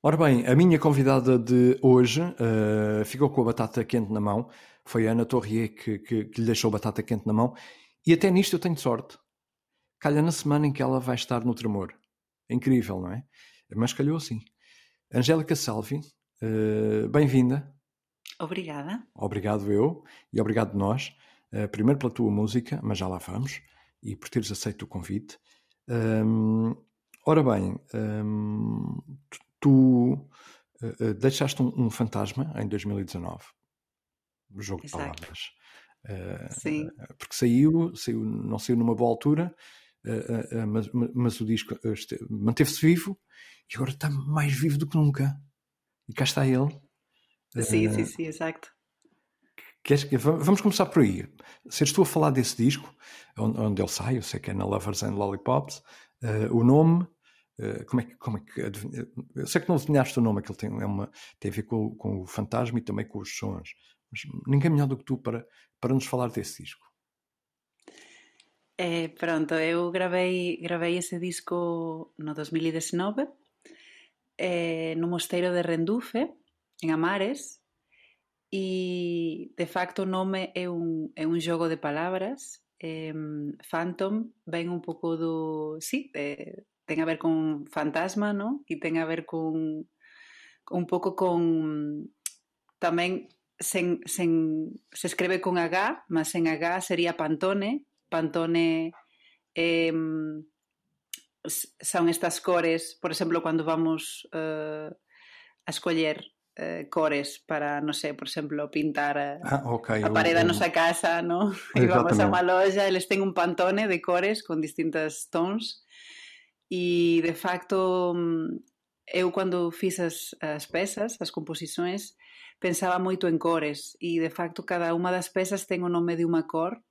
Ora bem, a minha convidada de hoje uh, ficou com a batata quente na mão. Foi a Ana Torrier que, que, que, lhe deixou a batata quente na mão. E até nisto eu tenho sorte. Calha na semana em que ela vai estar no tremor. É incrível, não é? Mas calhou assim. Angélica Salvi, uh, bem-vinda. Obrigada. Obrigado eu e obrigado nós. Uh, primeiro pela tua música, mas já lá vamos. E por teres aceito o convite. Um, ora bem, um, tu uh, deixaste um, um, fantasma em 2019. Jogo Exato. de palavras. Uh, Sim. porque saiu, saiu, não saiu numa boa altura, mas, mas, o disco manteve-se vivo e agora está mais vivo do que nunca. E cá está ele. Sim, sim, sim, exato. Queres, vamos começar por aí. Seres tu a falar desse disco, onde, ele sai, eu sei que é na Lovers and Lollipops, uh, o nome, uh, como, é que, como é que. Eu sei que não adivinhaste o nome, que ele tem, é uma, tem a ver com, com o fantasma e também com os sons, mas ninguém melhor do que tu para, para nos falar desse disco. É, pronto, eu gravei, gravei esse disco no 2019 eh, no mosteiro de Rendufe, en Amares, E, de facto, o nome é un, é un xogo de palabras. Eh, Phantom ven un pouco do... Sí, eh, ten a ver con fantasma, ¿no? E ten a ver con un pouco con tamén sen, sen, se escreve con H, mas en H sería Pantone. Pantone eh, son estas cores, por exemplo, cando vamos eh, a escoller eh, cores para, non sei, por exemplo, pintar a, ah, okay. a parede da nosa casa, no? E vamos a unha loja, eles ten un pantone de cores con distintas tons E, de facto, mm, eu cando fiz as, as pezas, as composições, pensaba moito en cores e, de facto, cada unha das pezas ten o nome de unha cor.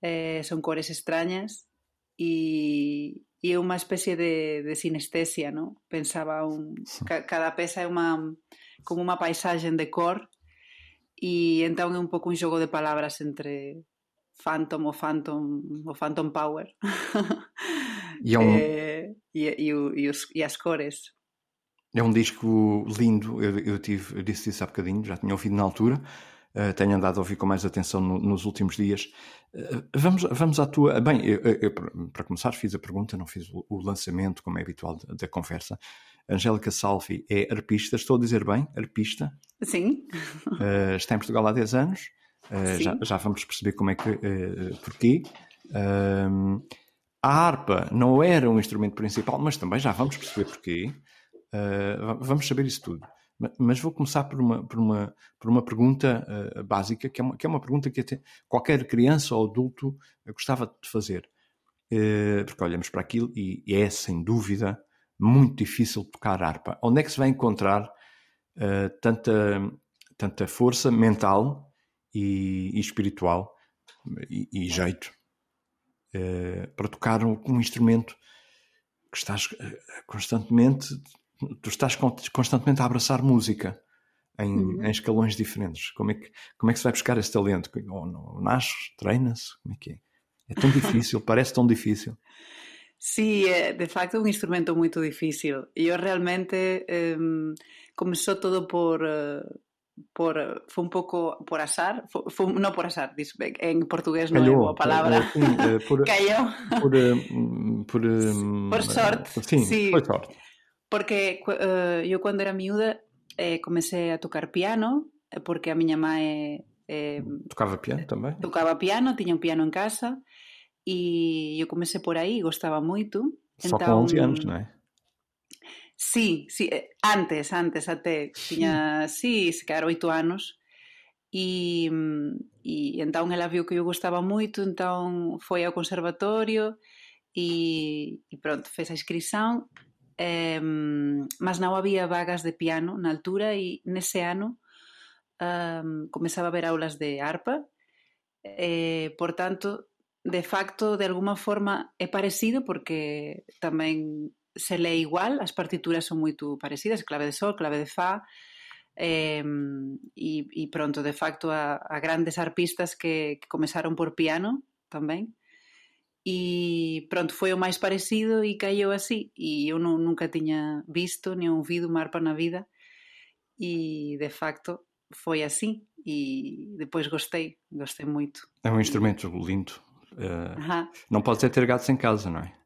Eh, son cores extrañas e, e é unha especie de, de sinestesia, no? Pensaba un... Ca, cada peza é unha... como unha paisaxe de cor e entón é un pouco un xogo de palabras entre Phantom o Phantom o Phantom Power e, é un... e, e, e, e, os, e as cores é um disco lindo eu, eu tive eu disse isso há bocadinho já tinha ouvido na altura uh, tenho andado a ouvir com mais atenção no, nos últimos dias Vamos, vamos à tua. Bem, eu, eu, para começar, fiz a pergunta, não fiz o, o lançamento, como é habitual da, da conversa. Angélica Salvi é arpista, estou a dizer bem? Arpista? Sim. Uh, está em Portugal há 10 anos. Uh, já, já, vamos perceber como é que. Uh, porquê. A harpa não era um instrumento principal, mas também já vamos perceber porquê. vamos saber isso tudo. Mas vou começar por uma, por uma, por uma pergunta uh, básica, que é uma, que é uma pergunta que qualquer criança ou adulto gostava de fazer. Uh, porque olhamos para aquilo e, e, é, sem dúvida, muito difícil tocar harpa. Onde é que se vai encontrar uh, tanta, tanta força mental e, e espiritual e, e jeito para tocar um, um instrumento que estás constantemente tu estás constantemente a abraçar música em, uhum. em, escalões diferentes. Como é, que, como é que se vai buscar esse talento? Ou não, nasce, treina-se? Como é que é? É tão difícil, parece tão difícil. Sí, é de facto un instrumento moito difícil. E eu realmente um, comezou todo por uh, por foi un pouco por azar, foi, foi non por azar, en portugués non é boa palabra. Por, eh, por, Caiu. Por, por, por sorte. Sim, sí. foi sorte. Porque uh, eu cando era miúda eh, comecei a tocar piano eh, porque a miña mãe eh, tocava piano também? Tocava piano, tiña un piano en casa e eu comecei por aí, gostava moito. Só entón, com 11 anos, non é? Sí, sí, eh, antes, antes até tiña, sí, se quedar oito anos e, e entón ela viu que eu gostaba moito, entón foi ao conservatorio e, e pronto, fez a inscrição eh, mas non había vagas de piano na altura e nese ano um, comezaba a ver aulas de arpa eh, por tanto de facto de alguma forma é parecido porque tamén se lee igual, as partituras son moito parecidas, clave de sol, clave de fa eh, e, e pronto, de facto a, a grandes arpistas que, que comezaron por piano tamén e pronto, foi o mais parecido e caiu assim. E eu não, nunca tinha visto nem ouvido uma harpa na vida e de facto foi assim. E depois gostei, gostei muito. É um instrumento lindo. Uh, não pode ser ter gatos em casa, não é?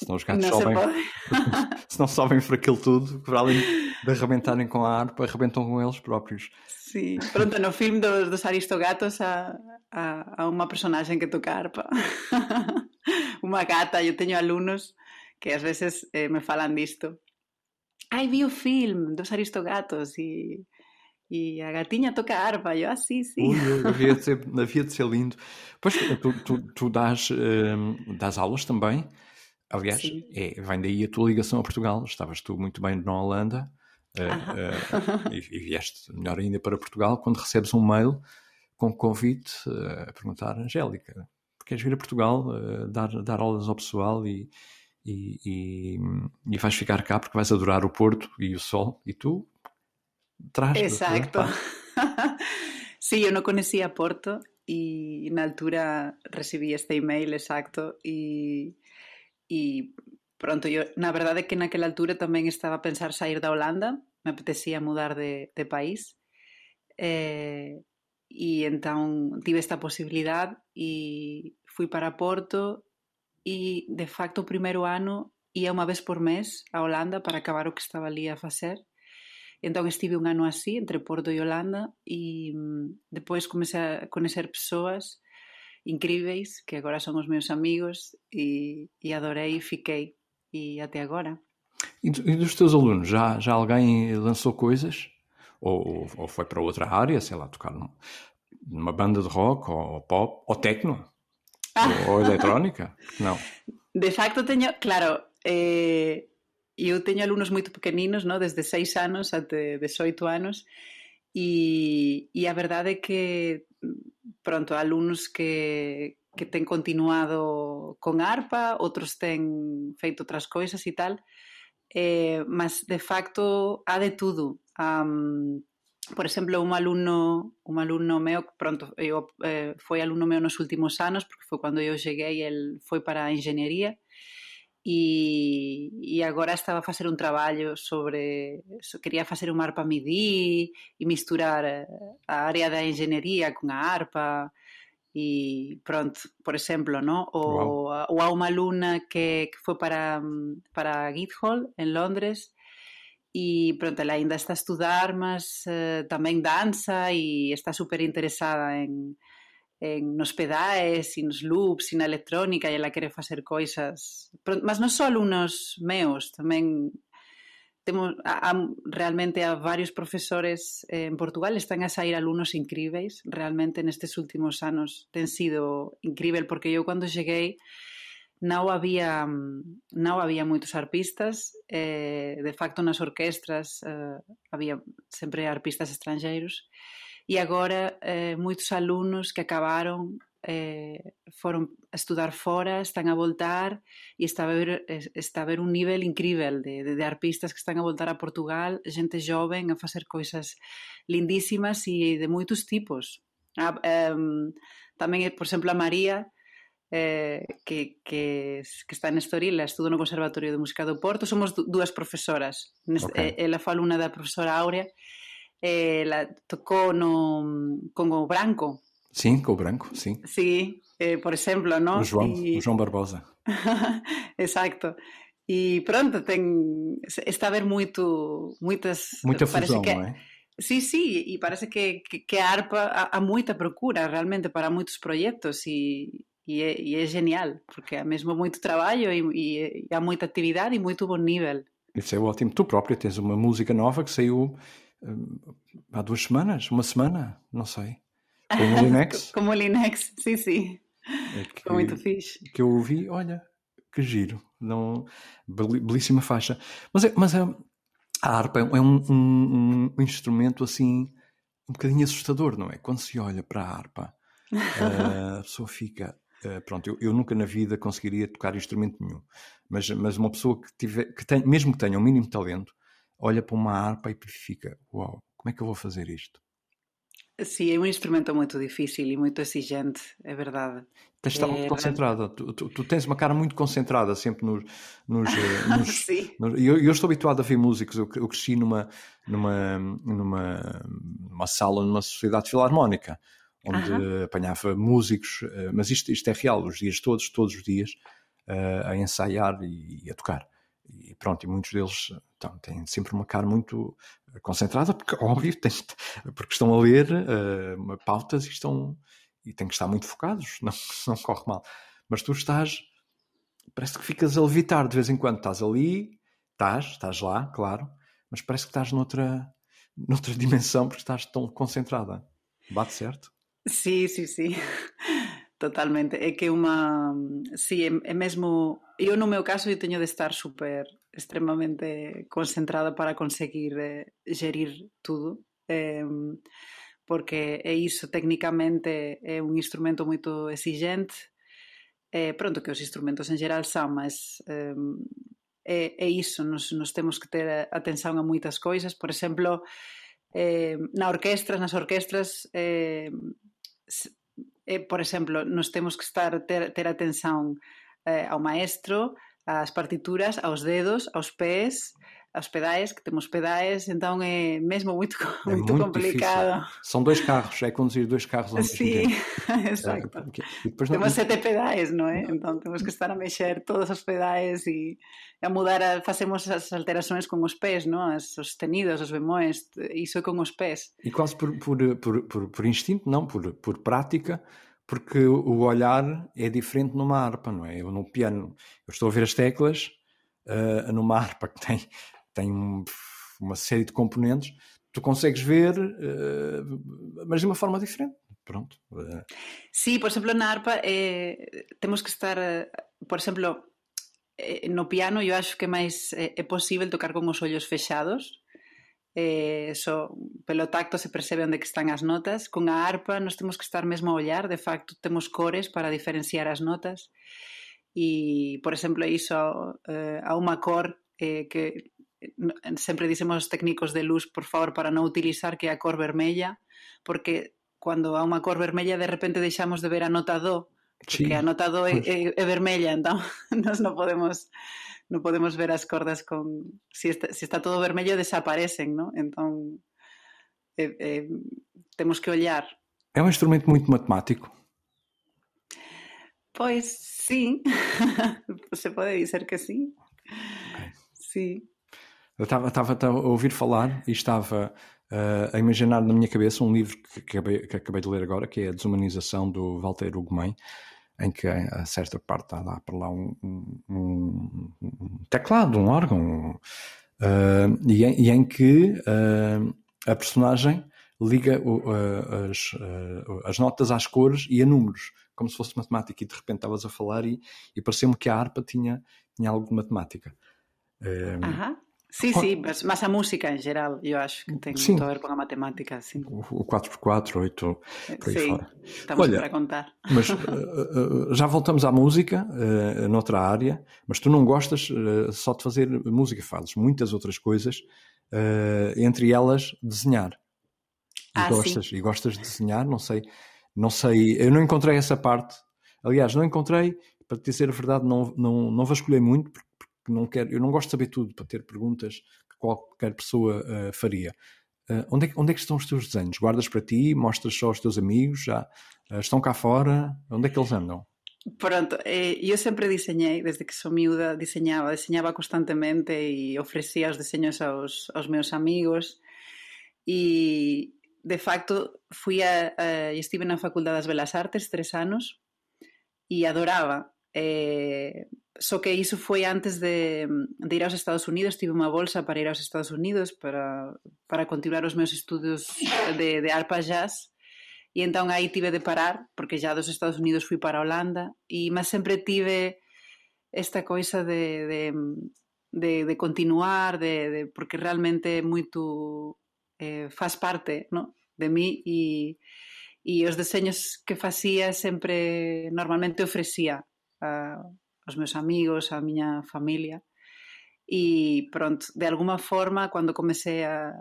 Senão os gatos não sobem. senão sobem por aquilo tudo, para além de arrebentarem com a harpa, arrebentam com eles próprios. Sim, pronto, no filme dos, dos Aristogatos há, há, há uma personagem que toca harpa. uma gata, eu tenho alunos que às vezes eh, me falam disto. Ai, vi o filme dos Aristogatos e e a gatinha toca harpa, eu assim, sim. Ui, havia, de ser, havia de ser lindo. Pois tu, tu, tu dás, um, dás aulas também, aliás, é, vem daí a tua ligação a Portugal. Estavas tu muito bem na Holanda uh, uh, e, e vieste melhor ainda para Portugal quando recebes um mail com convite uh, a perguntar, Angélica, queres vir a Portugal dar, dar aulas ao pessoal e, e, e, e vais ficar cá porque vais adorar o Porto e o sol e tu traz. Exacto. sí, yo no conocía Porto y en altura recibí este email exacto y, y pronto yo, na verdade é que naquela altura tamén estaba a pensar sair da Holanda, me apetecía mudar de, país eh, e entón tive esta posibilidad e fui para Porto e de facto o primeiro ano ia unha vez por mes a Holanda para acabar o que estaba ali a facer. Entón estive un ano así, entre Porto e Holanda, e mm, depois comecei a conocer persoas incríveis, que agora son os meus amigos, e, e adorei e fiquei, e até agora. E, dos teus alunos, já, já alguém lançou coisas? Ou, ou foi para outra área, sei lá, tocar numa banda de rock, ou pop, ou techno? ou, ou eletrónica? Não. De facto, teño, claro, eh, eu teño alumnos moito pequeninos, no? desde 6 anos até 18 anos, e, e a verdade é que, pronto, alumnos que, que ten continuado con arpa, outros ten feito outras coisas e tal, eh, mas de facto há de tudo. Por exemplo, un alumno, un alumno meu, pronto, eu, eh, alumno meu nos últimos anos, porque foi cando eu cheguei, el foi para a e, e agora estaba a facer un traballo sobre quería facer un arpa MIDI e misturar eh, a área da engenhería con a arpa e pronto, por exemplo, ¿no? o, wow. ou a unha alumna que, que foi para, para Guildhall en Londres e pronto, ela ainda está a estudar mas uh, tamén danza e está super interesada en, en, nos pedais, e nos loops, e na electrónica, e ela quere facer coisas. Mas non só alumnos meus, tamén temos a, a, realmente a varios profesores eh, en Portugal están a sair alumnos incríveis, realmente nestes últimos anos ten sido incrível porque eu cando cheguei non había non había moitos arpistas, eh, de facto nas orquestras eh, había sempre arpistas estranxeiros e agora eh, moitos alumnos que acabaron eh, foron a estudar fora, están a voltar e está a ver, está a ver un nivel incrível de, de, de arpistas que están a voltar a Portugal, xente joven a facer coisas lindísimas e de moitos tipos. Ah, eh, tamén, por exemplo, a María, eh, que, que, que está en Estoril, estudo no Conservatorio de Música do Porto, somos dúas profesoras. Neste, okay. Eh, ela foi alumna da profesora Áurea, eh, la tocou no, con o Branco. Sim, com o Branco, sim. Sim, eh, por exemplo, não? O João, e... o João Barbosa. Exacto. E pronto, tem, está a haver muito, muitas... Muita fusão, que, não é? Sim, sim, e parece que, que, que a ARPA há, há, muita procura realmente para muitos projetos e, e, é, e é genial, porque há mesmo muito trabalho e, e, e há muita atividade e muito bom nível. Isso é ótimo. Tu própria tens uma música nova que saiu há duas semanas, uma semana, não sei. Como o Linux. Como o Linux, sim, sim. É que, Foi muito fixe. Que eu ouvi, olha, que giro. Não, belíssima faixa. Mas, é, mas é, a harpa é um, um, um, instrumento assim um bocadinho assustador, não é? Quando se olha para a harpa, a pessoa fica. Uh, pronto, eu, eu, nunca na vida conseguiria tocar instrumento nenhum, mas, mas uma pessoa que, tiver, que tem, mesmo que tenha o um mínimo talento, olha para uma harpa e fica: Uau, como é que eu vou fazer isto? Sim, é um instrumento muito difícil e muito exigente, é verdade. Tens de estar muito é, concentrada. Tu, tu, tu, tens uma cara muito concentrada sempre nos. nos, eh, nos, Sim. Nos, eu, eu, estou habituado a ver músicos. Eu, eu cresci numa, numa, numa, numa sala, numa sociedade filarmónica, onde uh -huh. apanhava músicos. Eh, mas isto, isto é real, os dias todos, todos os dias, uh, a ensaiar e a tocar e pronto, e muitos deles então, têm sempre uma cara muito concentrada, porque óbvio, têm, porque estão a ler uh, pautas e estão e têm que estar muito focados, não, não corre mal. Mas tu estás, parece que ficas a levitar de vez em quando, estás ali, estás, estás lá, claro, mas parece que estás noutra, noutra dimensão porque estás tão concentrada. Bate certo? Sim, sim, sim. Totalmente. É que uma... Sí, é, é mesmo... Eu no meu caso eu teño de estar super extremamente concentrada para conseguir eh, gerir tudo. Eh, porque é iso, técnicamente é un instrumento moito exigente. Eh, pronto, que os instrumentos en geral son, mas eh, é, é nos temos que ter atención a moitas coisas. Por exemplo, eh, na orquestra, nas orquestras, eh, eh, por exemplo, nos temos que estar ter, ter atención eh, ao maestro, ás partituras, aos dedos, aos pés, aos pedais, que temos pedais, então é mesmo muito, é muito, muito complicado. Difícil. São dois carros, é conduzir dois carros ao mesmo Sim, exato. É, temos não... sete pedais, não é? Então temos que estar a mexer todos os pedais e a mudar, a, facemos as alterações com os pés, não? As, os sostenidos, os bemóis, isso é com os pés. E quase por, por, por, por, por instinto, não, por, por prática, porque o olhar é diferente numa harpa, não é? Eu no piano, eu estou a ver as teclas, uh, numa harpa que tem tem um, uma série de componentes, tu consegues ver, uh, mas de uma forma diferente. Pronto. Sí, por exemplo, na arpa eh, temos que estar, por exemplo, eh, no piano eu acho que máis eh, é posible tocar con os ollos fexados, eh, so, pelo tacto se percebe onde que están as notas. Con a arpa nos temos que estar mesmo a ollar, de facto temos cores para diferenciar as notas e, por exemplo, iso eh, a unha cor eh, que sempre dicemos os técnicos de luz, por favor, para non utilizar que é a cor vermella, porque cando há unha cor vermella de repente deixamos de ver a nota do, porque sí. a nota do é, pois. é, é vermella, entón nos non podemos non podemos ver as cordas con si está, si está todo vermello desaparecen, non? Entón eh, eh, temos que ollar. É un instrumento muito matemático. Pois sí, se pode dizer que sí. Okay. Sí. Eu estava, a ouvir falar e estava uh, a imaginar na minha cabeça um livro que acabei, que acabei de ler agora, que é A Desumanização do Walter Ugumem, em que a certa parte está lá para lá um, um, um teclado, um órgão, uh, e, em, e, em, que uh, a personagem liga o, as, as notas às cores e a números, como se fosse matemática, e de repente estavas a falar e, e pareceu-me que a harpa tinha, tinha algo de matemática. Uh -huh. Sim, sim, mas, mas, a música em geral, eu acho que tem sim. muito a ver com a matemática. Sim. O 4x4, 8, por aí sim, fora. Estamos Olha, para contar. Mas uh, já voltamos à música, uh, noutra área, mas tu não gostas uh, só de fazer música, fazes muitas outras coisas, uh, entre elas desenhar. E ah, gostas, sim. e gostas de desenhar, não sei, não sei, eu não encontrei essa parte. Aliás, não encontrei, para te dizer a verdade, não, não, não vasculhei muito, porque que não quero, eu não gosto de saber tudo para ter perguntas que qualquer pessoa uh, faria. Uh, onde, é onde é que estão os teus desenhos? Guardas para ti? Mostras só aos teus amigos? Já uh, estão cá fora? Onde é que eles andam? Pronto, eh, eu sempre desenhei, desde que sou miúda, desenhava, desenhava constantemente e oferecia os desenhos aos, aos meus amigos e de facto fui a, a estive na Faculdade das Belas Artes tres anos e adoraba Eh, só que iso foi antes de, de ir aos Estados Unidos, tive unha bolsa para ir aos Estados Unidos para, para continuar os meus estudos de, de arpa jazz e entón aí tive de parar porque já dos Estados Unidos fui para Holanda e mas sempre tive esta coisa de, de, de, de continuar de, de, porque realmente moito eh, faz parte no? de mí e, e os deseños que facía sempre normalmente ofrecía a, aos meus amigos, á miña familia. E pronto, de alguma forma, cando comecei a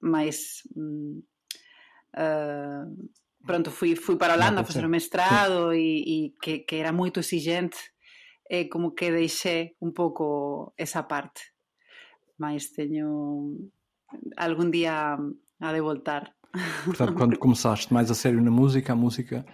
máis mm, Uh, pronto, fui, fui para a Holanda fazer o mestrado e, e que, que, era muito exigente, é como que deixei um pouco essa parte. Mas tenho algum dia a de voltar. Portanto, quando começaste mais a sério na música, a música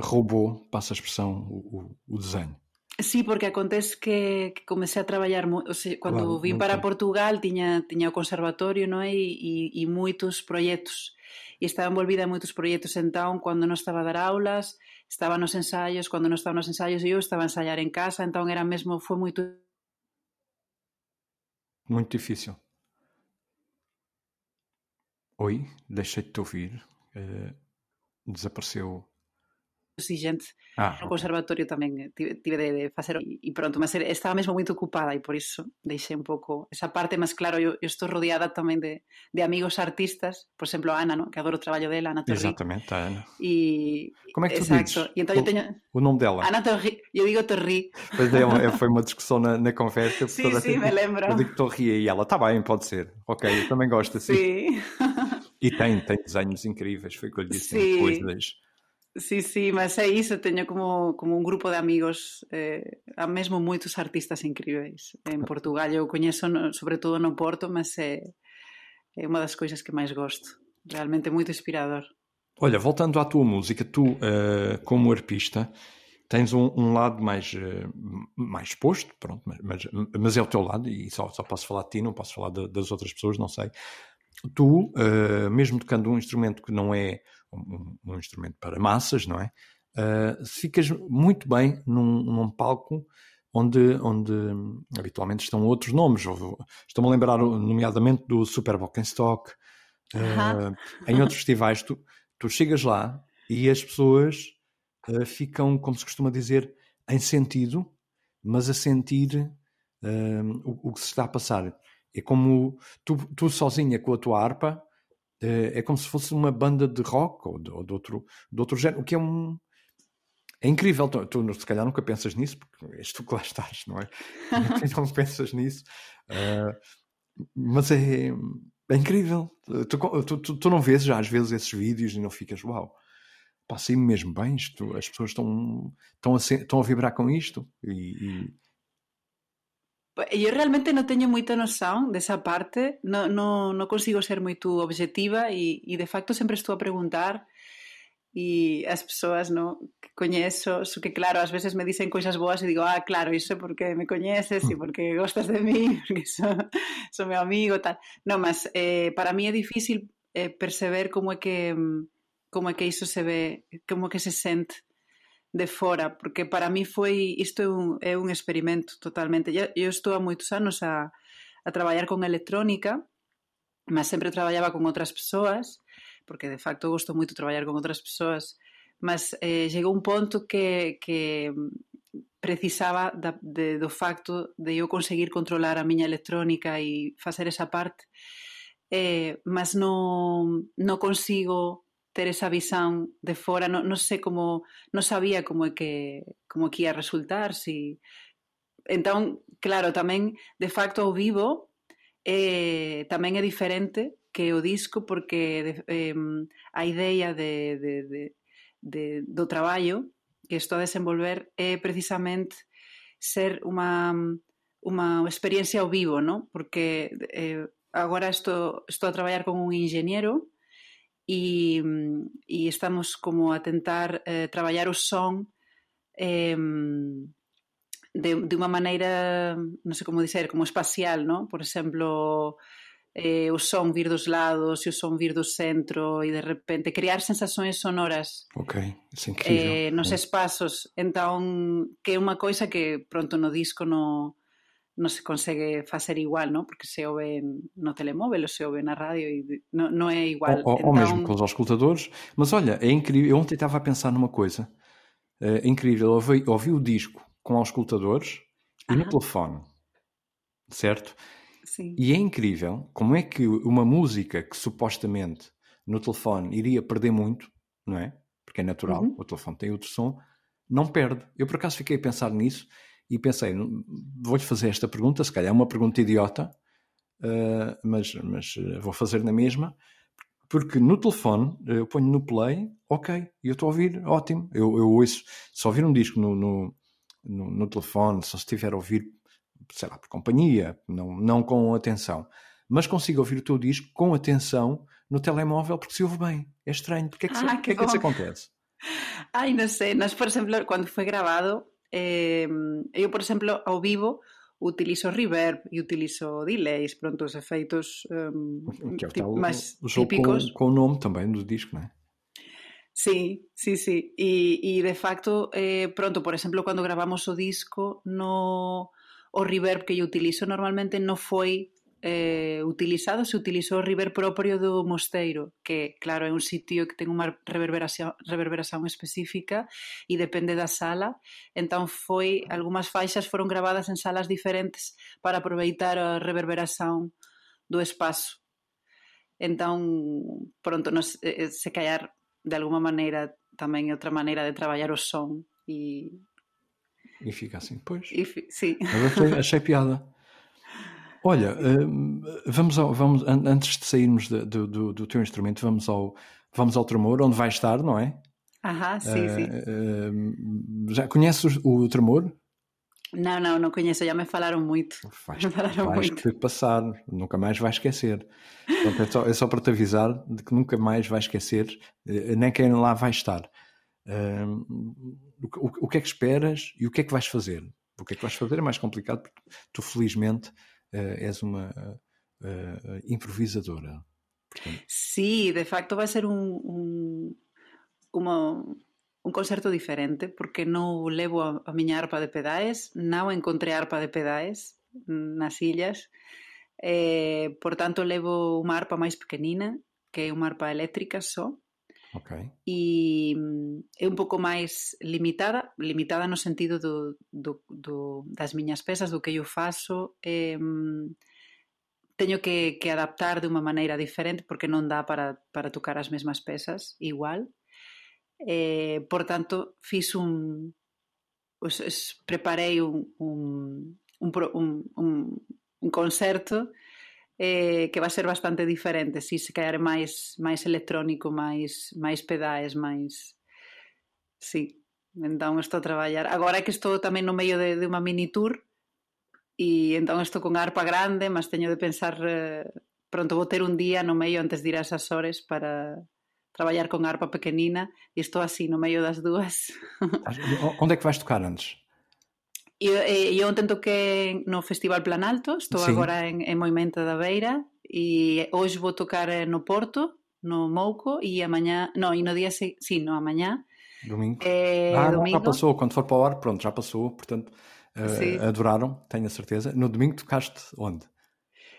roubou, passa a expressão, o, o, desenho. Sí, porque acontece que, que comecei a traballar, o sea, cando claro, vim para Portugal tiña, tiña o conservatorio non é? E, e, e moitos proxectos e estaba envolvida en moitos proxectos entón, cando non estaba a dar aulas estaba nos ensaios, cando non estaba nos ensaios eu estaba a ensaiar en casa, entón era mesmo foi moito Muito difícil. Oi, deixei de te ouvir. Uh, desapareceu exigente ah, no conservatorio tamén tive, tive de, de facer e pronto, mas estaba mesmo moito ocupada e por iso deixei un pouco esa parte, mas claro, eu, eu estou rodeada tamén de, de amigos artistas, por exemplo, Ana, ¿no? que adoro o traballo dela, Ana Torri. Exactamente, a Ana. E, Como é que tu exacto. dizes? E então o, eu teño... o nome dela? Ana Torri, eu digo Torri. Pois é, foi uma discussão na, na conversa. Sim, sim, me lembro. Eu digo Torri e ela, está bem, pode ser. Ok, eu também gosto assim. Sim. E tem, tem desenhos incríveis, foi o que eu lhe disse depois das Sí, sí, mas é iso, teño como, como un grupo de amigos, eh, a mesmo moitos artistas incríveis en Portugal. Eu coñezo no, sobre todo no Porto, mas é, é unha das coisas que máis gosto. Realmente moito inspirador. Olha, voltando à tua música, tu, uh, como arpista, tens um, um lado mais, uh, mais exposto, pronto, mas, mas, mas, é o teu lado, e só, só posso falar de ti, não posso falar de, das outras pessoas, não sei. Tu, uh, mesmo tocando um instrumento que não é um, um instrumento para massas, não é? Uh, ficas muito bem num, num, palco onde, onde habitualmente estão outros nomes. Estou-me a lembrar, nomeadamente, do Super Stock. Uh, uh-huh. Em outros festivais, tu, tu chegas lá e as pessoas uh, ficam, como se costuma dizer, em sentido, mas a sentir uh, o, o, que se está a passar. É como tu, tu sozinha com a tua harpa é, é como se fosse uma banda de rock ou de, ou de outro, de outro género, o que é um. É incrível, tu, tu se calhar nunca pensas nisso, porque és tu que lá estás, não é? não pensas nisso, uh, mas é, é incrível. Tu, tu, tu, não vês já às vezes esses vídeos e não ficas, uau, passei-me mesmo bem, isto, as pessoas estão, estão, a, estão a vibrar com isto e, e Eu realmente non teño moita noção desa parte, non, non, non consigo ser moito objetiva e, e de facto sempre estou a preguntar e as persoas no, que coñezo, so que claro, ás veces me dicen cousas boas e digo, ah, claro, iso é porque me coñeces e mm. porque gostas de mí, porque so, so meu amigo, tal. Non, mas eh, para mí é difícil eh, perceber como é que como é que iso se ve, como que se sente de fora, porque para mí foi isto é un, é un experimento totalmente. Eu, eu estou há moitos anos a, a traballar con electrónica, mas sempre traballaba con outras persoas, porque de facto gosto moito traballar con outras persoas, mas eh, chegou un ponto que, que precisaba da, de, do facto de eu conseguir controlar a miña electrónica e facer esa parte, eh, mas non, non consigo ter esa visán de fora, non, non sei como, non sabía como é que, como que ia resultar, si... Entón, claro, tamén, de facto, ao vivo, eh, tamén é diferente que o disco, porque eh, a ideia de, de, de, de, do traballo que estou a desenvolver é precisamente ser unha, unha experiencia ao vivo, ¿no? Porque eh, agora estou, estou a traballar con un ingeniero e, e estamos como a tentar eh, traballar o son eh, de, de unha maneira, non sei como dizer, como espacial, non? Por exemplo, eh, o son vir dos lados e o son vir do centro e de repente crear sensações sonoras okay. eh, nos mm. espazos, Entón, que é unha coisa que pronto no disco no, non se consegue facer igual, non? Porque se ouve no telemóvel ou se ouve na radio e non, non é igual. Ou, então... ou mesmo com os auscultadores. Mas olha, é incrível. Eu ontem estava a pensar numa coisa. É incrível. Eu ouvi, ouvi o disco com auscultadores e no telefone. Certo? Sim. E é incrível como é que uma música que supostamente no telefone iria perder muito, não é? Porque é natural, uhum. o telefone tem outro som, não perde. Eu por acaso fiquei a pensar nisso e pensei, vou-lhe fazer esta pergunta, se calhar é uma pergunta idiota, uh, mas, mas eh, vou fazer na mesma. porque no telefone eu ponho no play, ok, e eu estou a ouvir, ótimo. Eu, eu ouço, se ouvir um disco no, no, no, no telefone, só se estiver a ouvir, sei lá, por companhia, não, não com atenção, mas consigo ouvir o teu disco com atenção no telemóvel porque se ouve bem. É estranho. Porque é que, ah, que, é que isso acontece? Ai, não sei. Nós, por exemplo, quando foi gravado, Eh, eu, por exemplo, ao vivo utilizo reverb e utilizo delays, pronto, os efeitos um, que é tipo, máis típicos. Com, com o nome tamén do disco, non é? Sí, sí, sí. E, e de facto, eh, pronto, por exemplo, cando gravamos o disco, no, o reverb que eu utilizo normalmente non foi eh, utilizado, se utilizou o reverb propio do mosteiro, que, claro, é un sitio que ten unha reverberación, reverberación específica e depende da sala. Entón, foi, algunhas faixas foron gravadas en salas diferentes para aproveitar a reverberación do espazo. Entón, pronto, nos, eh, se callar de alguma maneira tamén é outra maneira de traballar o son e e fica assim, pois. E fi... Sim. achei, achei piada. Olha, hum, vamos, ao, vamos antes de sairmos do, do, do, teu instrumento, vamos ao, vamos ao Tremor, onde vai estar, não é? Aham, sim, uh, sim. Uh, já conheces o, o Tremor? Não, não, não conheço, já me falaram muito. Vais, me falaram vais muito. passar, nunca mais vais esquecer. Então, é, só, é, só, para te avisar de que nunca mais vais esquecer, eh, nem quem lá vai estar. Uh, o, o, que é que esperas e o que é que vais fazer? O que é que vais fazer é mais complicado porque tu, felizmente, uh, és uma uh, improvisadora. Portanto... Sí, de facto vai ser un, uma, un concerto diferente porque non levo a, a miña arpa de pedais, non encontrei arpa de pedais nas illas, eh, levo unha arpa máis pequenina, que é unha arpa eléctrica só, Okay. E mm, é un pouco máis limitada, limitada no sentido do, do, do, das miñas pesas, do que eu faso, eh, teño que, que adaptar de unha maneira diferente porque non dá para, para tocar as mesmas pesas igual. Eh, por tanto, fiz un... Os, os, preparei un, un, un, un, un, un concerto eh, que vai ser bastante diferente, si se caer máis máis electrónico, máis máis pedais, máis si. Sí. Entón estou a traballar. Agora que estou tamén no meio de, de unha mini tour e entón estou con arpa grande, mas teño de pensar eh, pronto vou ter un día no meio antes de ir ás Azores para traballar con arpa pequenina e estou así no meio das dúas. Onde é que vais tocar antes? E, e, e ontem toquei no Festival Planalto, estou sí. agora en, en Moimenta da Beira e hoxe vou tocar no Porto, no Mouco e amanhã, no, e no día si, sí, no amanhã. Domingo. Eh, ah, domingo. já passou, quando for para o ar, pronto, já passou, portanto, uh, adoraram, tenho a certeza. No domingo tocaste onde?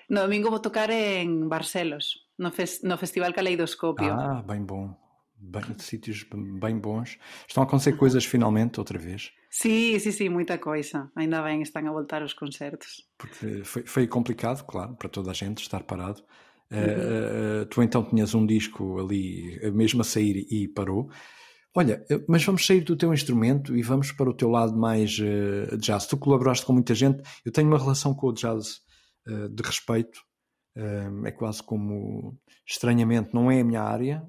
No domingo vou tocar en Barcelos, no, fes, no Festival Caleidoscópio. Ah, bem bom. Bem, sítios bem bons. Estão a acontecer coisas finalmente, outra vez. Sí, sí, sí, moita coisa. Ainda ben están a voltar os concertos. Porque foi, foi complicado, claro, para toda a gente estar parado. Uhum. Uh, tu então tinhas um disco ali, mesmo a sair, e parou. Olha, mas vamos sair do teu instrumento e vamos para o teu lado mais uh, jazz. Tu colaboraste com muita gente. Eu tenho uma relação com o jazz uh, de respeito. É quase como, estranhamente, não é a minha área.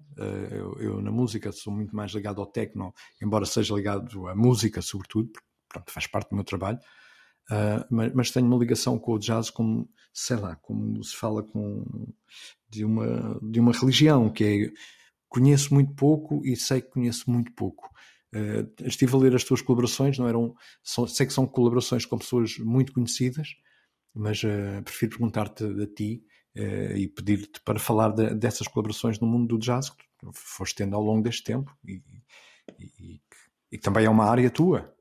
Eu, eu, na música sou muito mais ligado ao techno, embora seja ligado à música, sobretudo, porque pronto, faz parte do meu trabalho. Uh, mas, mas, tenho uma ligação com o jazz como, sei lá, como se fala com, de, uma, de uma religião, que é conheço muito pouco e sei que conheço muito pouco. Uh, estive a ler as tuas colaborações, não eram, são, sei que são colaborações com pessoas muito conhecidas, mas prefiro perguntar-te a ti e pedir-te para falar de, dessas colaborações no mundo do jazz que foste tendo ao longo deste tempo e, e, e que também é uma área tua.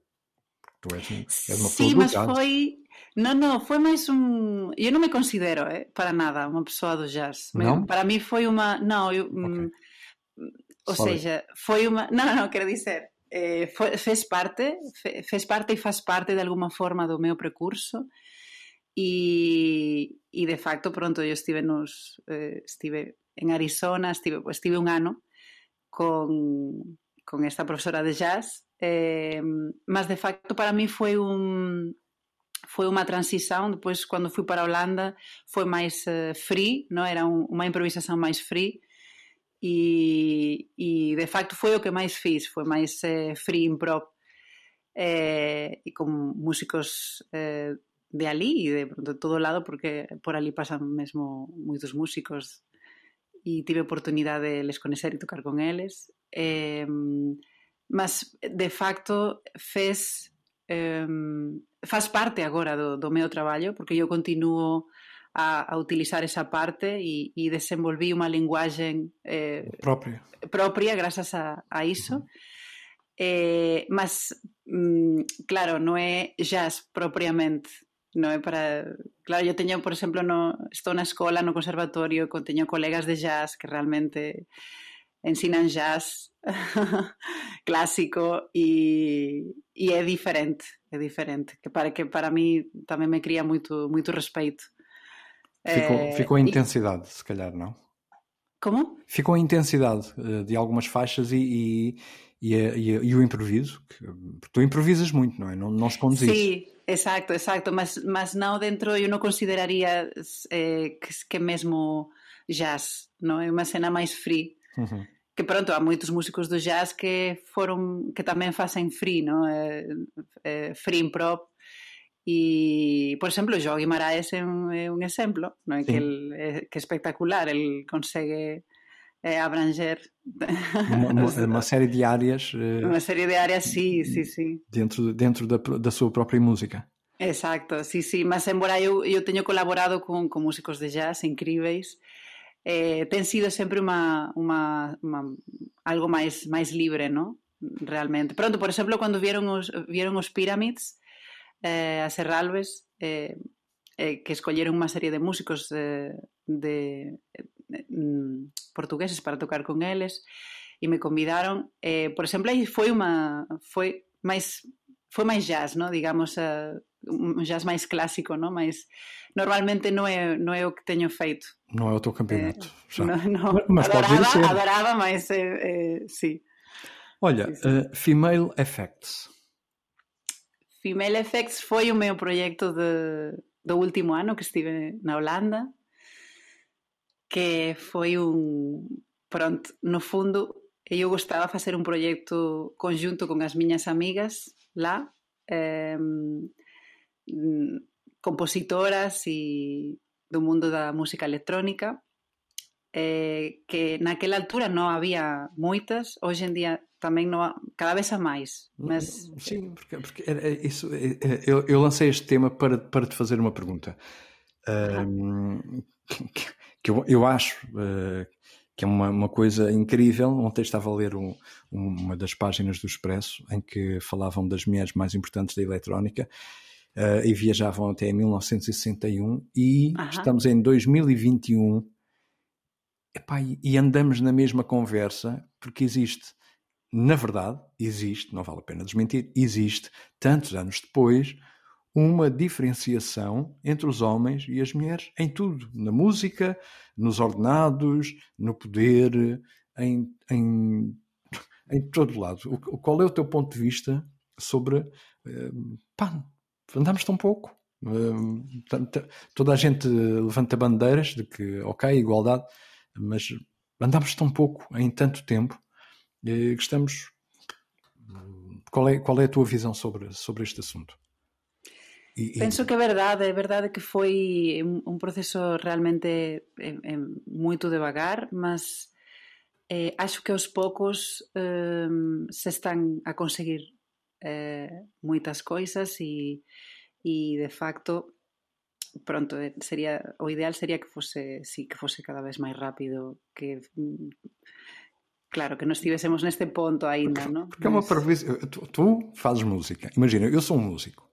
Tu és, és uma Sim, mas jazz. foi. Não, não, foi mais um. Eu não me considero eh, para nada uma pessoa do jazz. Não? Para mim foi uma. Não, eu. Okay. Ou Sorry. seja, foi uma. Não, não, quero dizer. Eh, foi, fez parte, fez parte e faz parte de alguma forma do meu percurso e, e de facto pronto eu estive nos eh, en Arizona, estive, estive un ano con, con esta profesora de jazz eh, mas de facto para mí foi un foi unha transición, depois cando fui para Holanda foi máis uh, free, no? era un, unha improvisación máis free e, e de facto foi o que máis fiz, foi máis eh, free improv eh, e músicos eh, de ali e de, de todo lado porque por ali pasan mesmo moitos músicos e tive oportunidade de les conocer e tocar con eles eh, mas de facto fez eh, faz parte agora do, do meu traballo porque eu continuo a, a utilizar esa parte e, e desenvolví unha linguaxe eh, propia. propia grazas a, a iso. Uh -huh. eh, mas, mm, claro, non é jazz propiamente, non é para... Claro, eu teño, por exemplo, no, estou na escola, no conservatorio, con teño colegas de jazz que realmente ensinan jazz clásico e, e é diferente, é diferente, que para que para mí tamén me cría moito moito respeito. Ficou, é, ficou a intensidade, e... se calhar, não? Como? Ficou a intensidade uh, de algumas faixas e, e, e, e, e o improviso. Que, tu improvisas muito, não é? Não, não escondes sí, isso. Sim, exacto, exacto. Mas, mas não dentro, eu não consideraria eh, que, que mesmo jazz, não é uma cena mais free. Uhum. Que pronto, há muitos músicos do jazz que foram que também fazem free, não é? é free improv E, por exemplo, Joao Guimaraes é un, é un exemplo, non é? Que, el, é, que é espectacular, el consegue eh, abranger uma, uma, série de áreas eh, uma série de áreas, sí, sí, sí dentro, dentro da, da sua própria música Exacto, sí, sí, mas embora eu, eu teño colaborado con, con músicos de jazz incríveis eh, ten sido sempre uma, uma, uma algo máis máis libre, ¿no? Realmente. Pronto, por exemplo, cando vieron os, vieron os Pyramids, eh, a Serralves eh, eh, que escolleron unha serie de músicos de mm, portugueses para tocar con eles e me convidaron. Eh, por exemplo, aí foi uma foi máis foi máis jazz, no? digamos, uh, un jazz máis clásico, no? máis normalmente non é, non é o que teño feito. Non é o teu campeonato. Eh, xa. No, no, mas adoraba, adoraba, mas eh, eh, sí. Olha, sí, sí. Uh, Female Effects. Female Effects foi o meu proxecto de, do último ano que estive na Holanda que foi un pronto, no fundo eu gostaba facer un proxecto conjunto con as miñas amigas lá eh, compositoras e do mundo da música electrónica eh, que naquela altura non había moitas, hoxe en día também não há, cada vez há mais. Mas... Sim, porque, porque é, é isso, é, eu, eu, lancei este tema para, para te fazer uma pergunta. Um, que, que eu, eu, acho uh, que é uma, uma coisa incrível. Ontem estava a ler um, uma das páginas do Expresso em que falavam das mulheres mais importantes da eletrónica uh, e viajavam até 1961 e estamos em 2021 epá, e andamos na mesma conversa porque existe na verdade, existe, não vale a pena desmentir, existe, tantos anos depois, uma diferenciação entre os homens e as mulheres em tudo, na música, nos ordenados, no poder, em, em, em todo lado. O, qual é o teu ponto de vista sobre uh, pá, andamos tão pouco? Uh, toda a gente levanta bandeiras de que, ok, igualdade, mas andamos tão pouco em tanto tempo gostamos. Qual é, qual é a tua visão sobre, sobre este assunto? E, Penso que é verdade, é verdade que foi um processo realmente é, é muito devagar, mas eh, acho que aos poucos eh, se están a conseguir eh, moitas coisas e, e de facto pronto, sería o ideal sería que fose sí, que fose cada vez máis rápido que Claro, que nós estivéssemos neste ponto ainda, porque, não? Porque é uma parvoíce. Tu, tu, fazes música. Imagina, eu sou um músico.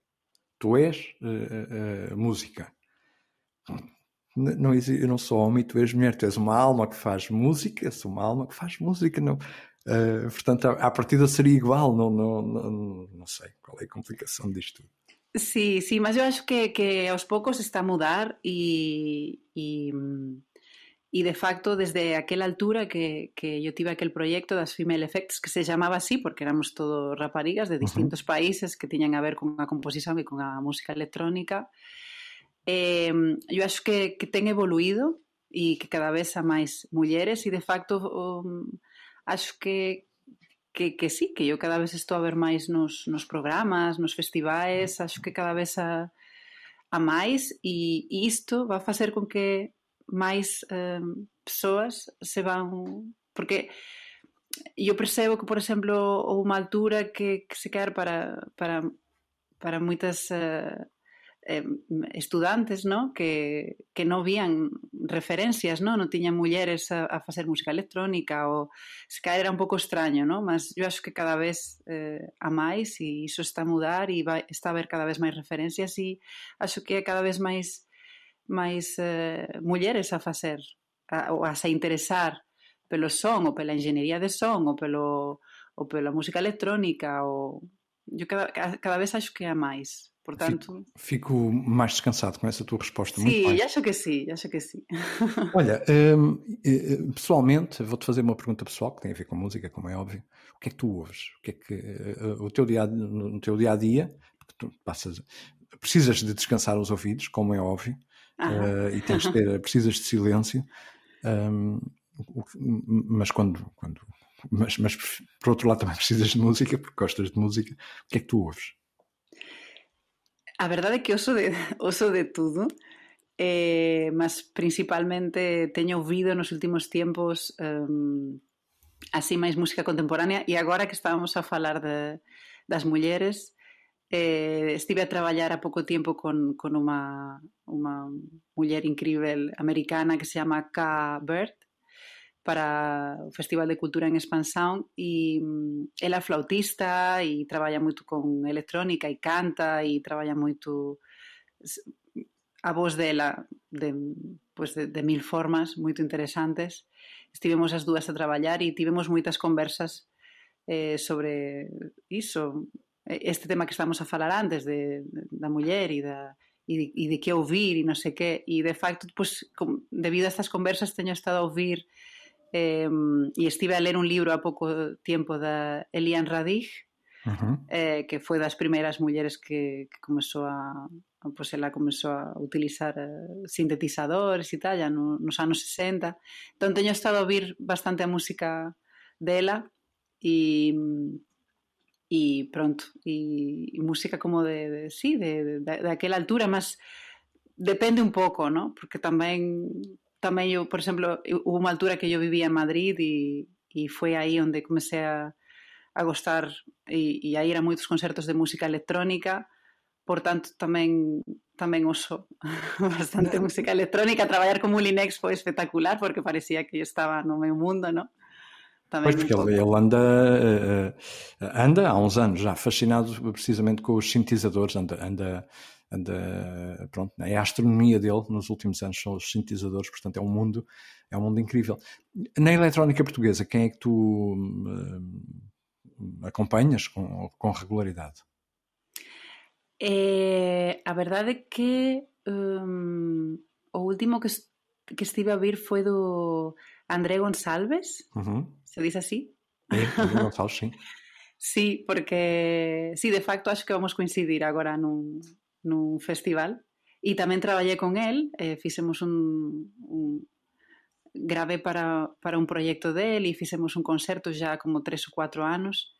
Tu és uh, uh, música. Não, eu não sou homem, tu és mulher. Tu és uma alma que faz música. Sou uma alma que faz música. Não. Uh, portanto, à partida seria igual. Não, não, não, não sei qual é a complicação disto. Sí, sí, mas eu acho que, que aos poucos está a mudar e, e E de facto, desde aquela altura que, que yo tive aquel proxecto das Female Effects, que se chamaba así porque éramos todos raparigas de distintos uh -huh. países que tiñan a ver con a composición e con a música electrónica, eh, eu acho que, que ten evoluído e que cada vez há máis mulleres e de facto um, acho que que, que sí, que eu cada vez estou a ver máis nos, nos programas, nos festivais, acho que cada vez a, a máis e, e isto vai facer con que máis eh, persoas se van... Porque eu percebo que, por exemplo, houve unha altura que, que se quer para, para, para moitas eh, eh, estudantes ¿no? que, que non vían referencias, ¿no? non tiñan mulleres a, a facer música electrónica ou se caer era un pouco extraño, ¿no? mas eu acho que cada vez eh, a máis e iso está a mudar e vai, está a haber cada vez máis referencias e acho que é cada vez máis máis eh, mulleres a facer a, ou a se interesar pelo son ou pela enxeñería de son ou pelo ou pela música electrónica ou eu cada, cada vez acho que é a máis Portanto... Fico, fico, mais descansado com essa tua resposta. Sim, acho que sim, acho que sim. Olha, um, pessoalmente, vou-te fazer uma pergunta pessoal que tem a ver com música, como é óbvio. O que é que tu ouves? O que é que uh, o teu dia, no teu dia a dia, porque tu passas, precisas de descansar os ouvidos, como é óbvio, uh, e tens de ter, precisas de silêncio. Um, mas quando, quando mas, mas por outro lado também precisas de música, porque gostas de música. O que é que tu ouves? A verdade é que oso de, oso de tudo, eh, mas principalmente teño ouvido nos últimos tempos um, así máis música contemporánea e agora que estábamos a falar de, das mulleres eh, estive a traballar a pouco tempo con, con unha, unha muller incrível americana que se chama K. Bird para o Festival de Cultura en Expansão e mm, ela é flautista e traballa moito con electrónica e canta e traballa moito a voz dela de, pues de, de mil formas moito interesantes. Estivemos as dúas a traballar e tivemos moitas conversas eh, sobre iso, este tema que estamos a falar antes de, de da muller e da e de, e de que ouvir e non sei que e de facto, pues, com, debido a estas conversas teño estado a ouvir eh, e estive a ler un libro a pouco tempo da Elian Radig, uh -huh. eh, que foi das primeiras mulleres que, que comezou a pois ela comezou a utilizar uh, sintetizadores e tal, ya no, nos anos 60. Entón teño estado a ouvir bastante a música dela e e pronto, e, e música como de, de sí, de, de, de, de aquela altura, mas depende un pouco, ¿no? Porque tamén tamén eu, por exemplo, hubo unha altura que eu vivía en Madrid e, e foi aí onde comecei a, a gostar e, e aí eran moitos concertos de música electrónica por tanto tamén tamén uso bastante música electrónica traballar como Linex foi espectacular porque parecía que eu estaba no meu mundo, non? Tamén pois porque ele, ele anda, uh, anda há uns anos já fascinado precisamente com os sintetizadores, anda, anda anda, pronto, é a astronomia dele nos últimos anos são os sintetizadores, portanto é um mundo, é um mundo incrível. Na eletrónica portuguesa, quem é que tu uh, acompanhas com, com regularidade? É, a verdade é que um, o último que, que estive a ouvir foi do André uh -huh. se diz assim? André Gonçalves, sim. Sí, porque sí, de facto acho que vamos coincidir agora nun, nun festival e tamén traballei con el, eh, fixemos un, un grave para, para un proxecto del e fixemos un concerto já como tres ou cuatro anos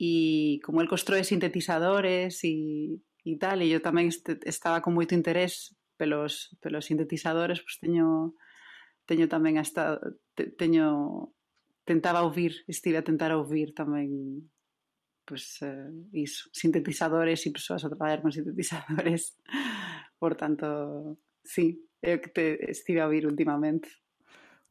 e como el construe sintetizadores e, e tal, e eu tamén este, estaba con moito interés pelos, pelos sintetizadores, pois teño teño tamén hasta te, teño tentaba ouvir, estive a tentar ouvir tamén pues, eh, iso, sintetizadores e persoas a traballar con sintetizadores. Por tanto, sí, é o que te estive a ouvir ultimamente.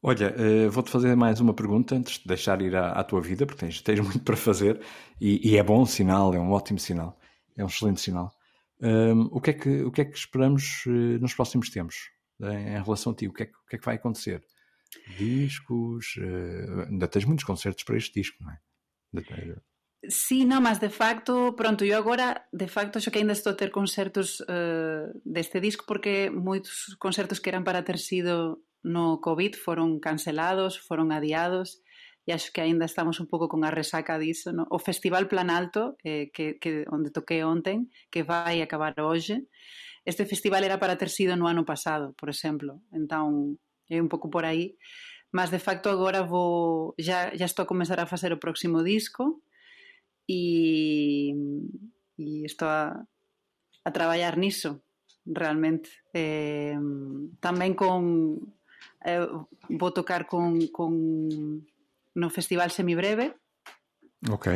Olha, uh, vou-te fazer mais uma pergunta antes de deixar ir à, à tua vida, porque tens, tens muito para fazer e, e, é bom sinal, é um ótimo sinal, é um excelente sinal. Um, o, que é que, o que é que esperamos uh, nos próximos tempos em, relação a ti? O que é o que, é que vai acontecer? Discos, uh, ainda tens muitos concertos para este disco, não é? Sí, no, mas de facto, pronto, eu agora, de facto, xo que ainda estou a ter concertos uh, deste disco porque moitos concertos que eran para ter sido no COVID foron cancelados, foron adiados e acho que aínda estamos un pouco con a resaca diso, no? O Festival Plan Alto, eh, que, que onde toquei onten, que vai acabar hoxe, este festival era para ter sido no ano pasado, por exemplo. Entón, é un pouco por aí. Mas de facto agora vou já já estou a começar a facer o próximo disco e e estou a a traballar niso realmente. Eh, tamén con eh, vou tocar con, con no Festival Semibreve. Ok.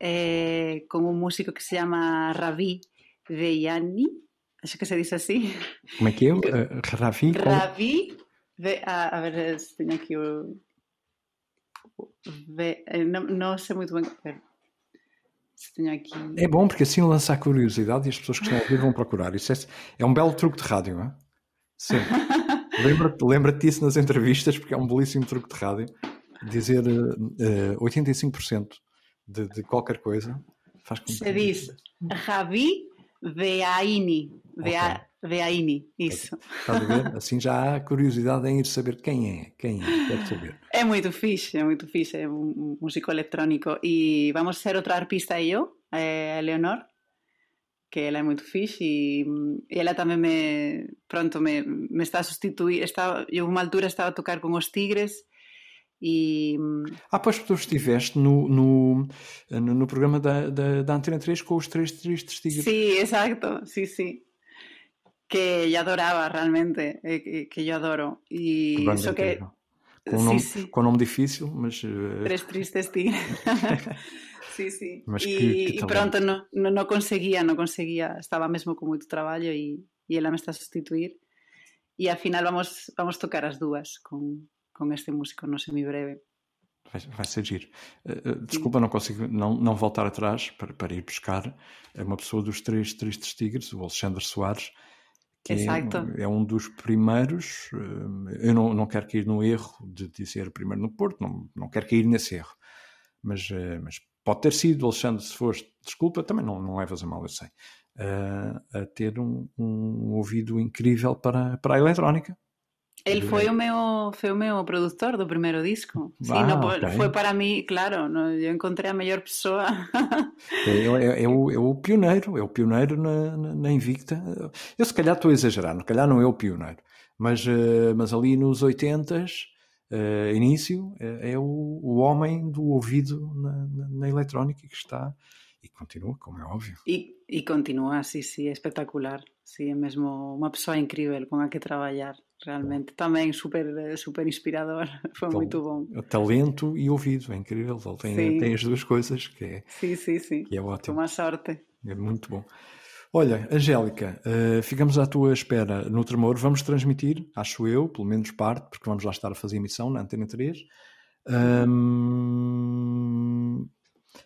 Eh, con un músico que se llama Ravi Veyani, acho que se dice así. Como é que é? Uh, Ravi? Ravi, ve, a, a ver se teño aquí o... Ve, eh, non, non sei moito ben... Aqui... É bom porque assim lança a curiosidade e as pessoas que estão a ouvir vão procurar. Isso é, é um belo truque de rádio, não é? Sim. Lembra-te lembra disso nas entrevistas, porque é um belíssimo truque de rádio. Dizer uh, 85% de, de qualquer coisa faz com que. Se diz Ravi Veaini. Vea, okay. Veaini, isso. Estás a ver? Assim já há curiosidade em ir saber quem é. Quem é, quero saber. É muito fixe, é muito fixe. É um músico eletrónico. E vamos ser outra arpista eu, a Leonor que ela é muito fixe e, e ela também me, pronto, me, me está a substituir. Está, eu, uma altura, estava a tocar com os Tigres e... Ah, pois tu estiveste no, no, no, no programa da, da, da, Antena 3 com os três tristes tigres. Sim, exato, sim, sim. Que eu adorava realmente, que, que eu adoro. E só que... Com um, nome, sim, sim. com um nome difícil, mas... Três tristes tigres. Sí, sí. Mas que, e, pronto, non no, no conseguía, non conseguía, estaba mesmo con moito traballo e, e ela me está a sustituir. E ao final vamos, vamos tocar as dúas con, con este músico no semibreve. Vai, vai ser giro. Uh, desculpa, não consigo não, não voltar atrás para, para ir buscar uma pessoa dos três tristes tigres, o Alexandre Soares, que é, é, um dos primeiros. Uh, eu não, não quero cair no erro de dizer primeiro no Porto, não, não quero cair nesse erro, mas, mas pode ter sido, Alexandre, se foste, desculpa, também não, não levas a mal, eu sei, uh, a ter um, um, ouvido incrível para, para a eletrónica. Ele foi o meu o meu produtor do primeiro disco. Ah, no, okay. foi para mim, claro, no, eu encontrei a melhor pessoa. é, é, é, o, é o pioneiro, é o pioneiro na, na, na, Invicta. Eu se calhar estou a exagerar, se calhar não é o pioneiro, mas, uh, mas ali nos 80s uh, início, é, é o, o, homem do ouvido na, na, na, eletrónica que está e continua, como é óbvio. E, e continua, sim, sim, é espetacular. Sim, é mesmo uma pessoa incrível com a que trabalhar, realmente. Também super, super inspirador, foi Tal, muito bom. Talento e ouvido, é incrível. Ele tem, tem as duas coisas, que é, sim, sim, sim. Que é ótimo. Uma sorte. É muito bom. Olha, Angélica, uh, ficamos à tua espera no Tremor. Vamos transmitir, acho eu, pelo menos parte, porque vamos lá estar a fazer emissão na Antena 3. Um,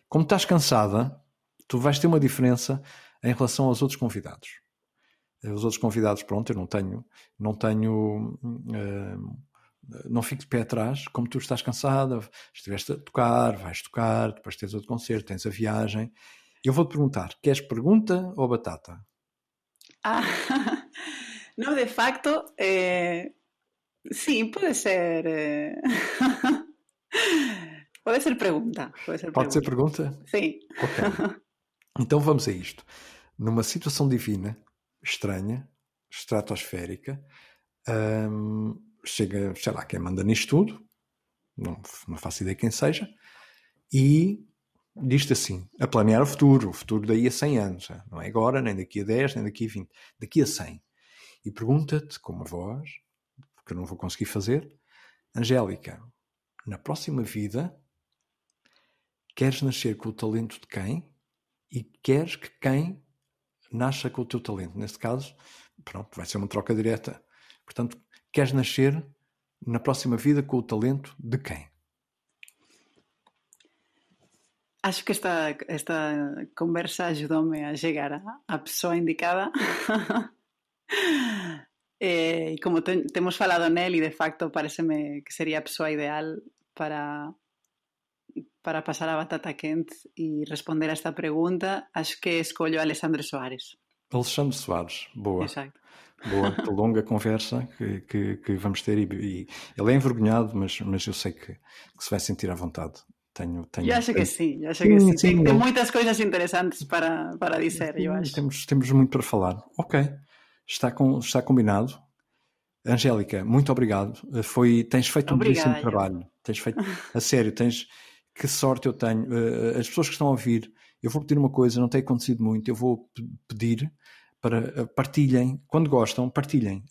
como estás cansada, tu vais ter uma diferença em relação aos outros convidados. Os outros convidados, pronto, eu não tenho, não tenho, uh, não fico de pé atrás. Como tu estás cansada, estiveste a tocar, vais tocar, depois tens outro concerto, tens a viagem. Eu vou-te perguntar, queres pergunta ou batata? Ah, no, de facto, eh, sí, pode ser... Eh... pode ser pergunta. Pode ser pode pergunta. Ser pergunta? Sim. Ok. Então vamos a isto. Numa situação divina, estranha, estratosférica, hum, chega, sei lá, quem manda nisto tudo, não, não faço ideia quem seja, e diz-te assim, a planear o futuro, o futuro daí a 100 anos, não é agora, nem daqui a 10, nem daqui a 20, daqui a 100. E pergunta-te com uma voz, que eu não vou conseguir fazer, Angélica, na próxima vida, queres nascer com o talento de quem? E queres que quem nasça com o teu talento? Neste caso, pronto, vai ser uma troca direta. Portanto, queres nascer na próxima vida com o talento de quem? Acho que esta, esta conversa ajudou-me a chegar à pessoa indicada. e como te, temos falado nele, de facto parece-me que seria a pessoa ideal para, para pasar a batata quente e responder a esta pergunta, acho que escolho Alexandre Soares. Alexandre Soares, boa. Exato. Boa, longa conversa que, que, que, vamos ter. E, e, ele é envergonhado, mas, mas eu sei que, que se vai sentir à vontade. Tenho, tenho, eu acho que sim, eu acho que sim. sim. Tem, tem, muitas coisas interessantes para, para dizer, eu acho. Temos, temos muito para falar. Ok, está, com, está combinado. Angélica, muito obrigado. Eh, foi, tens feito um belíssimo trabalho. Tens feito, a sério, tens que sorte eu tenho. Eh, as pessoas que estão a ouvir, eu vou pedir uma coisa, não tem acontecido muito, eu vou pedir para partilhem, quando gostam, partilhem,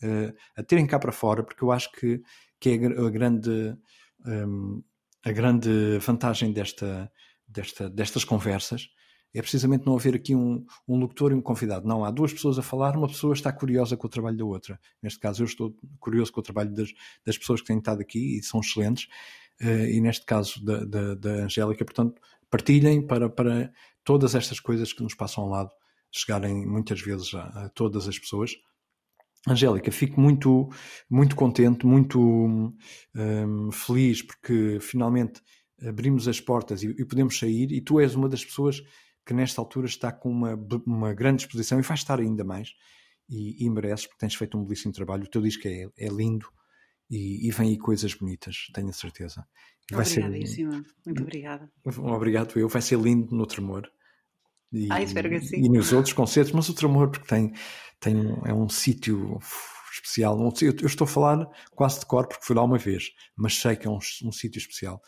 a terem cá para fora, porque eu acho que, que é a grande, ehm, a grande vantagem desta, desta, destas conversas é precisamente não haver aqui um, um locutor e um convidado. Não, há duas pessoas a falar, uma pessoa está curiosa com o trabalho da outra. Neste caso, eu estou curioso com o trabalho das, das pessoas que têm estado aqui e são excelentes, e neste caso da, da, da, Angélica. Portanto, partilhem para, para todas estas coisas que nos passam ao lado chegarem muitas vezes a, a todas as pessoas. Angélica, fico muito, muito contente, muito um, feliz porque finalmente abrimos as portas e, e podemos sair, e tu és uma das pessoas que nesta altura está com uma, uma grande exposição e vai estar ainda mais. E, e mereces, porque tens feito um belíssimo trabalho. O teu disco é, é lindo e, e vem aí coisas bonitas, tenho a certeza. Vai Obrigadíssima, ser... muito obrigada. Obrigado, eu. Vai ser lindo no Tremor. E, ah, espero que sim. E nos outros concertos, mas o Tremor, porque tem, tem é um sítio especial. Eu, eu, estou a falar quase de cor, porque fui lá uma vez, mas sei que é um, um sítio especial.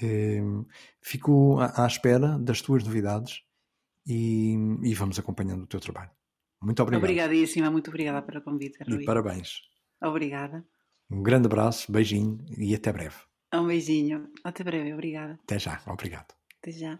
Ehm, fico à, à espera das tuas novidades e, e vamos acompanhando o teu trabalho. Muito obrigado. Obrigadíssima, muito obrigada pelo convite. Rui. E parabéns. Obrigada. Um grande abraço, beijinho e até breve. Um beijinho. Até breve, obrigada. Até já, obrigado. Até já.